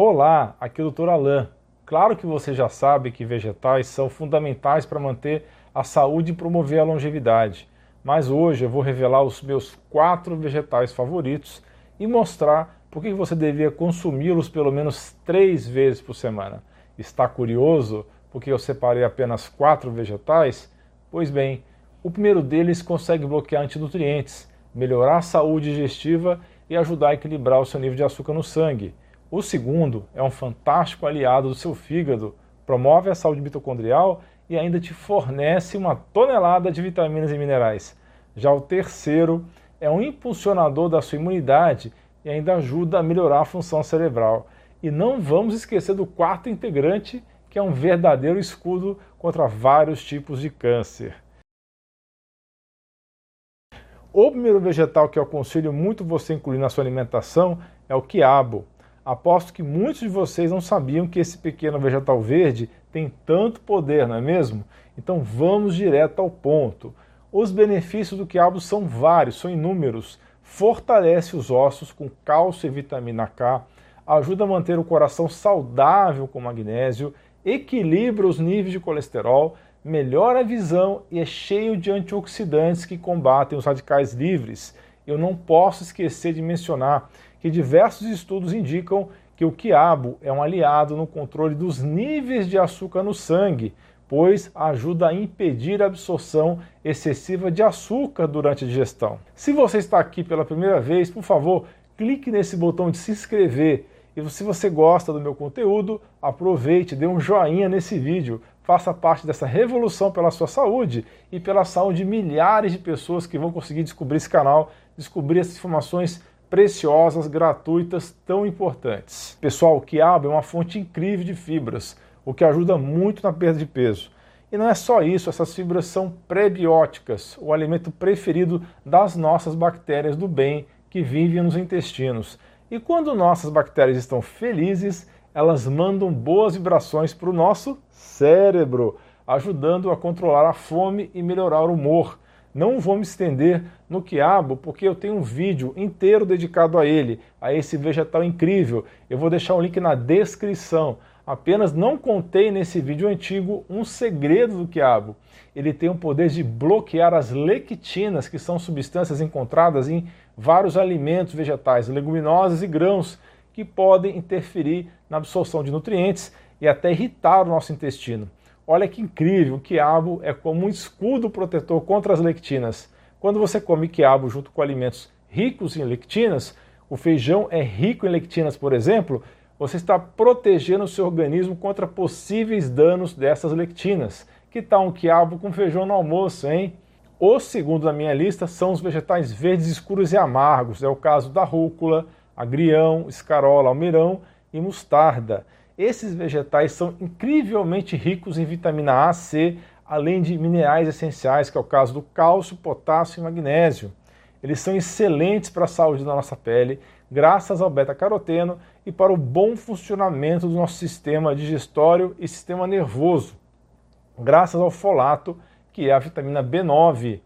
Olá, aqui é o Dr. Alain. Claro que você já sabe que vegetais são fundamentais para manter a saúde e promover a longevidade, mas hoje eu vou revelar os meus quatro vegetais favoritos e mostrar por que você deveria consumi-los pelo menos três vezes por semana. Está curioso porque eu separei apenas quatro vegetais? Pois bem, o primeiro deles consegue bloquear antinutrientes, melhorar a saúde digestiva e ajudar a equilibrar o seu nível de açúcar no sangue. O segundo é um fantástico aliado do seu fígado, promove a saúde mitocondrial e ainda te fornece uma tonelada de vitaminas e minerais. Já o terceiro é um impulsionador da sua imunidade e ainda ajuda a melhorar a função cerebral. E não vamos esquecer do quarto integrante, que é um verdadeiro escudo contra vários tipos de câncer. O primeiro vegetal que eu aconselho muito você incluir na sua alimentação é o quiabo. Aposto que muitos de vocês não sabiam que esse pequeno vegetal verde tem tanto poder, não é mesmo? Então vamos direto ao ponto. Os benefícios do quiabo são vários, são inúmeros. Fortalece os ossos com cálcio e vitamina K, ajuda a manter o coração saudável com magnésio, equilibra os níveis de colesterol, melhora a visão e é cheio de antioxidantes que combatem os radicais livres. Eu não posso esquecer de mencionar que diversos estudos indicam que o quiabo é um aliado no controle dos níveis de açúcar no sangue, pois ajuda a impedir a absorção excessiva de açúcar durante a digestão. Se você está aqui pela primeira vez, por favor, clique nesse botão de se inscrever. E se você gosta do meu conteúdo, aproveite, dê um joinha nesse vídeo, faça parte dessa revolução pela sua saúde e pela saúde de milhares de pessoas que vão conseguir descobrir esse canal, descobrir essas informações preciosas, gratuitas, tão importantes. Pessoal, o quiabo é uma fonte incrível de fibras o que ajuda muito na perda de peso. E não é só isso, essas fibras são prebióticas, o alimento preferido das nossas bactérias do bem que vivem nos intestinos. E quando nossas bactérias estão felizes, elas mandam boas vibrações para o nosso cérebro, ajudando a controlar a fome e melhorar o humor. Não vou me estender no quiabo, porque eu tenho um vídeo inteiro dedicado a ele, a esse vegetal incrível. Eu vou deixar o link na descrição. Apenas não contei nesse vídeo antigo um segredo do quiabo. Ele tem o poder de bloquear as lectinas, que são substâncias encontradas em vários alimentos vegetais, leguminosas e grãos, que podem interferir na absorção de nutrientes e até irritar o nosso intestino. Olha que incrível, o quiabo é como um escudo protetor contra as lectinas. Quando você come quiabo junto com alimentos ricos em lectinas, o feijão é rico em lectinas, por exemplo, você está protegendo o seu organismo contra possíveis danos dessas lectinas. Que tal um quiabo com feijão no almoço, hein? O segundo da minha lista são os vegetais verdes escuros e amargos. É o caso da rúcula, agrião, escarola, almeirão e mostarda. Esses vegetais são incrivelmente ricos em vitamina A, C, além de minerais essenciais, que é o caso do cálcio, potássio e magnésio. Eles são excelentes para a saúde da nossa pele, graças ao beta-caroteno e para o bom funcionamento do nosso sistema digestório e sistema nervoso, graças ao folato, que é a vitamina B9.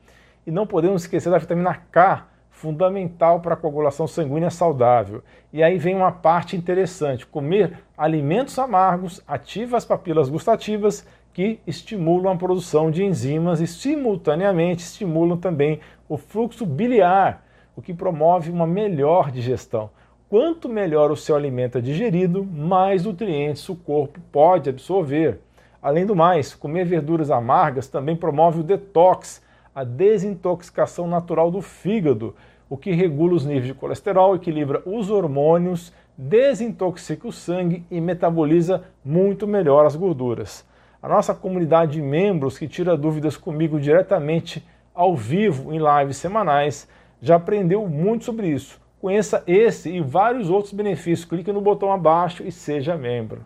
E não podemos esquecer da vitamina K, fundamental para a coagulação sanguínea saudável. E aí vem uma parte interessante: comer alimentos amargos ativa as papilas gustativas que estimulam a produção de enzimas e simultaneamente estimulam também o fluxo biliar, o que promove uma melhor digestão. Quanto melhor o seu alimento é digerido, mais nutrientes o corpo pode absorver. Além do mais, comer verduras amargas também promove o detox, a desintoxicação natural do fígado, o que regula os níveis de colesterol, equilibra os hormônios, desintoxica o sangue e metaboliza muito melhor as gorduras. A nossa comunidade de membros que tira dúvidas comigo diretamente ao vivo em lives semanais já aprendeu muito sobre isso. Conheça esse e vários outros benefícios. Clique no botão abaixo e seja membro.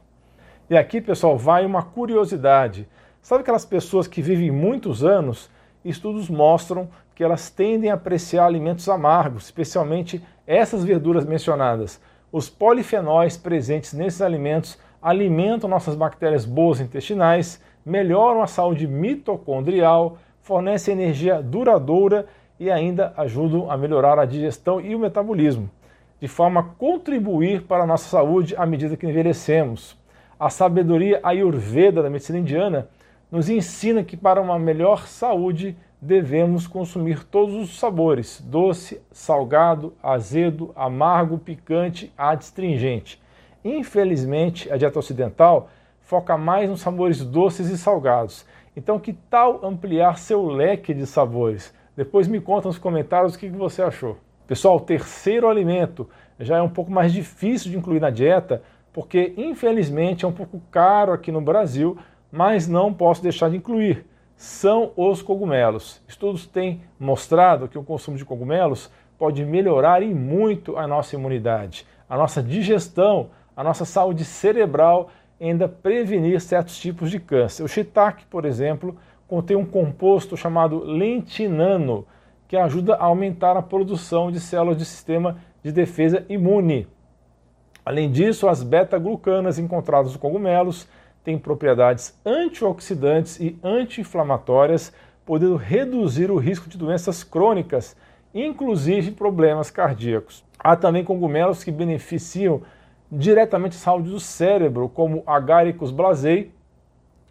E aqui, pessoal, vai uma curiosidade. Sabe aquelas pessoas que vivem muitos anos? Estudos mostram que elas tendem a apreciar alimentos amargos, especialmente essas verduras mencionadas. Os polifenóis presentes nesses alimentos alimentam nossas bactérias boas intestinais, melhoram a saúde mitocondrial, fornecem energia duradoura e ainda ajudam a melhorar a digestão e o metabolismo. de forma a contribuir para a nossa saúde à medida que envelhecemos. A sabedoria ayurveda da medicina indiana nos ensina que para uma melhor saúde devemos consumir todos os sabores: doce, salgado, azedo, amargo, picante, adstringente. Infelizmente, a dieta ocidental foca mais nos sabores doces e salgados. Então, que tal ampliar seu leque de sabores? Depois me conta nos comentários o que você achou. Pessoal, o terceiro alimento já é um pouco mais difícil de incluir na dieta, porque infelizmente é um pouco caro aqui no Brasil, mas não posso deixar de incluir. São os cogumelos. Estudos têm mostrado que o consumo de cogumelos pode melhorar e muito a nossa imunidade, a nossa digestão, a nossa saúde cerebral e ainda prevenir certos tipos de câncer. O shiitake, por exemplo, contém um composto chamado lentinano, que ajuda a aumentar a produção de células de sistema de defesa imune. Além disso, as beta-glucanas encontradas nos cogumelos têm propriedades antioxidantes e anti-inflamatórias, podendo reduzir o risco de doenças crônicas, inclusive problemas cardíacos. Há também cogumelos que beneficiam diretamente a saúde do cérebro, como Agaricus blasei,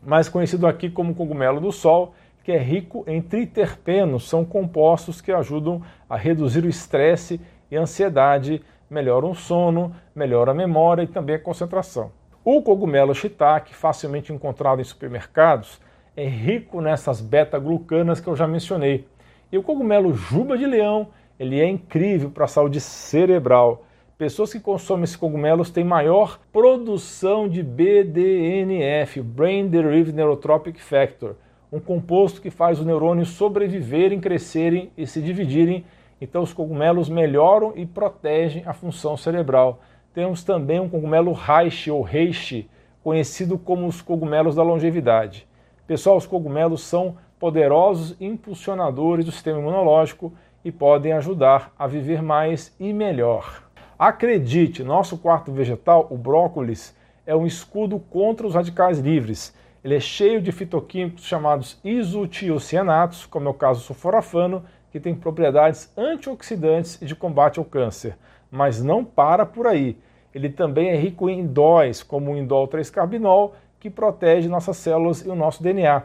mais conhecido aqui como cogumelo do sol, que é rico em triterpenos, são compostos que ajudam a reduzir o estresse e a ansiedade, melhoram o sono, melhora a memória e também a concentração. O cogumelo shiitake, facilmente encontrado em supermercados, é rico nessas beta-glucanas que eu já mencionei. E o cogumelo juba de leão, ele é incrível para a saúde cerebral. Pessoas que consomem esses cogumelos têm maior produção de BDNF, Brain Derived Neurotropic Factor, um composto que faz os neurônios sobreviverem, crescerem e se dividirem. Então, os cogumelos melhoram e protegem a função cerebral. Temos também um cogumelo reishi ou reishi, conhecido como os cogumelos da longevidade. Pessoal, os cogumelos são poderosos impulsionadores do sistema imunológico e podem ajudar a viver mais e melhor. Acredite, nosso quarto vegetal, o brócolis, é um escudo contra os radicais livres. Ele é cheio de fitoquímicos chamados isotiocianatos, como é o caso do sulforafano, que tem propriedades antioxidantes e de combate ao câncer. Mas não para por aí. Ele também é rico em indóis, como o indol 3-carbinol, que protege nossas células e o nosso DNA.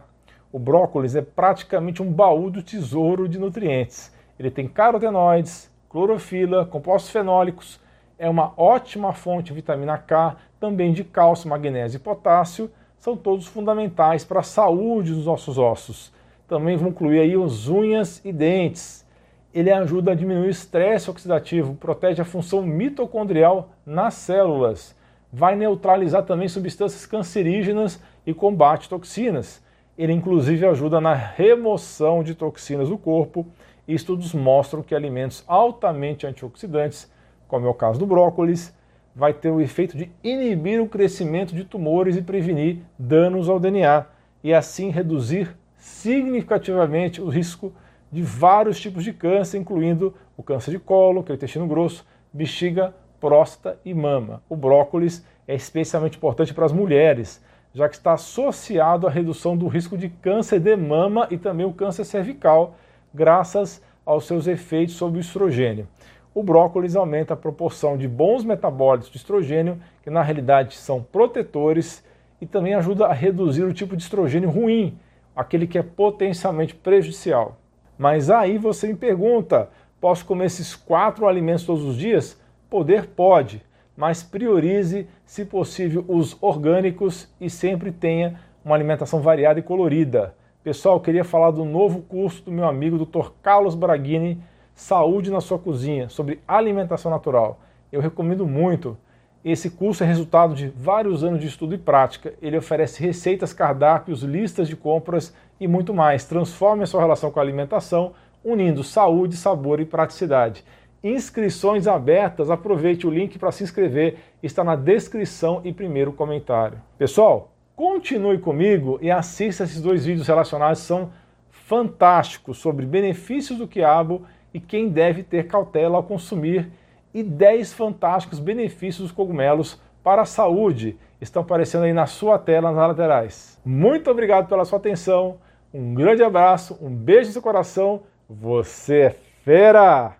O brócolis é praticamente um baú do tesouro de nutrientes. Ele tem carotenoides, clorofila, compostos fenólicos, é uma ótima fonte de vitamina K, também de cálcio, magnésio e potássio, são todos fundamentais para a saúde dos nossos ossos. Também vão incluir aí as unhas e dentes. Ele ajuda a diminuir o estresse oxidativo, protege a função mitocondrial nas células, vai neutralizar também substâncias cancerígenas e combate toxinas. Ele inclusive ajuda na remoção de toxinas do corpo estudos mostram que alimentos altamente antioxidantes, como é o caso do brócolis, vai ter o efeito de inibir o crescimento de tumores e prevenir danos ao DNA e assim reduzir significativamente o risco de vários tipos de câncer, incluindo o câncer de colo, que é o intestino grosso, bexiga, próstata e mama. O brócolis é especialmente importante para as mulheres, já que está associado à redução do risco de câncer de mama e também o câncer cervical, graças aos seus efeitos sobre o estrogênio. O brócolis aumenta a proporção de bons metabólitos de estrogênio, que na realidade são protetores, e também ajuda a reduzir o tipo de estrogênio ruim, aquele que é potencialmente prejudicial. Mas aí você me pergunta: posso comer esses quatro alimentos todos os dias? Poder pode, mas priorize, se possível, os orgânicos e sempre tenha uma alimentação variada e colorida. Pessoal, eu queria falar do novo curso do meu amigo Dr. Carlos Braghini, Saúde na sua cozinha, sobre alimentação natural. Eu recomendo muito. Esse curso é resultado de vários anos de estudo e prática. Ele oferece receitas, cardápios, listas de compras e muito mais. Transforme a sua relação com a alimentação, unindo saúde, sabor e praticidade. Inscrições abertas, aproveite o link para se inscrever, está na descrição e primeiro comentário. Pessoal, Continue comigo e assista esses dois vídeos relacionados, são fantásticos sobre benefícios do quiabo e quem deve ter cautela ao consumir e 10 fantásticos benefícios dos cogumelos para a saúde. Estão aparecendo aí na sua tela, nas laterais. Muito obrigado pela sua atenção, um grande abraço, um beijo no seu coração, você é fera!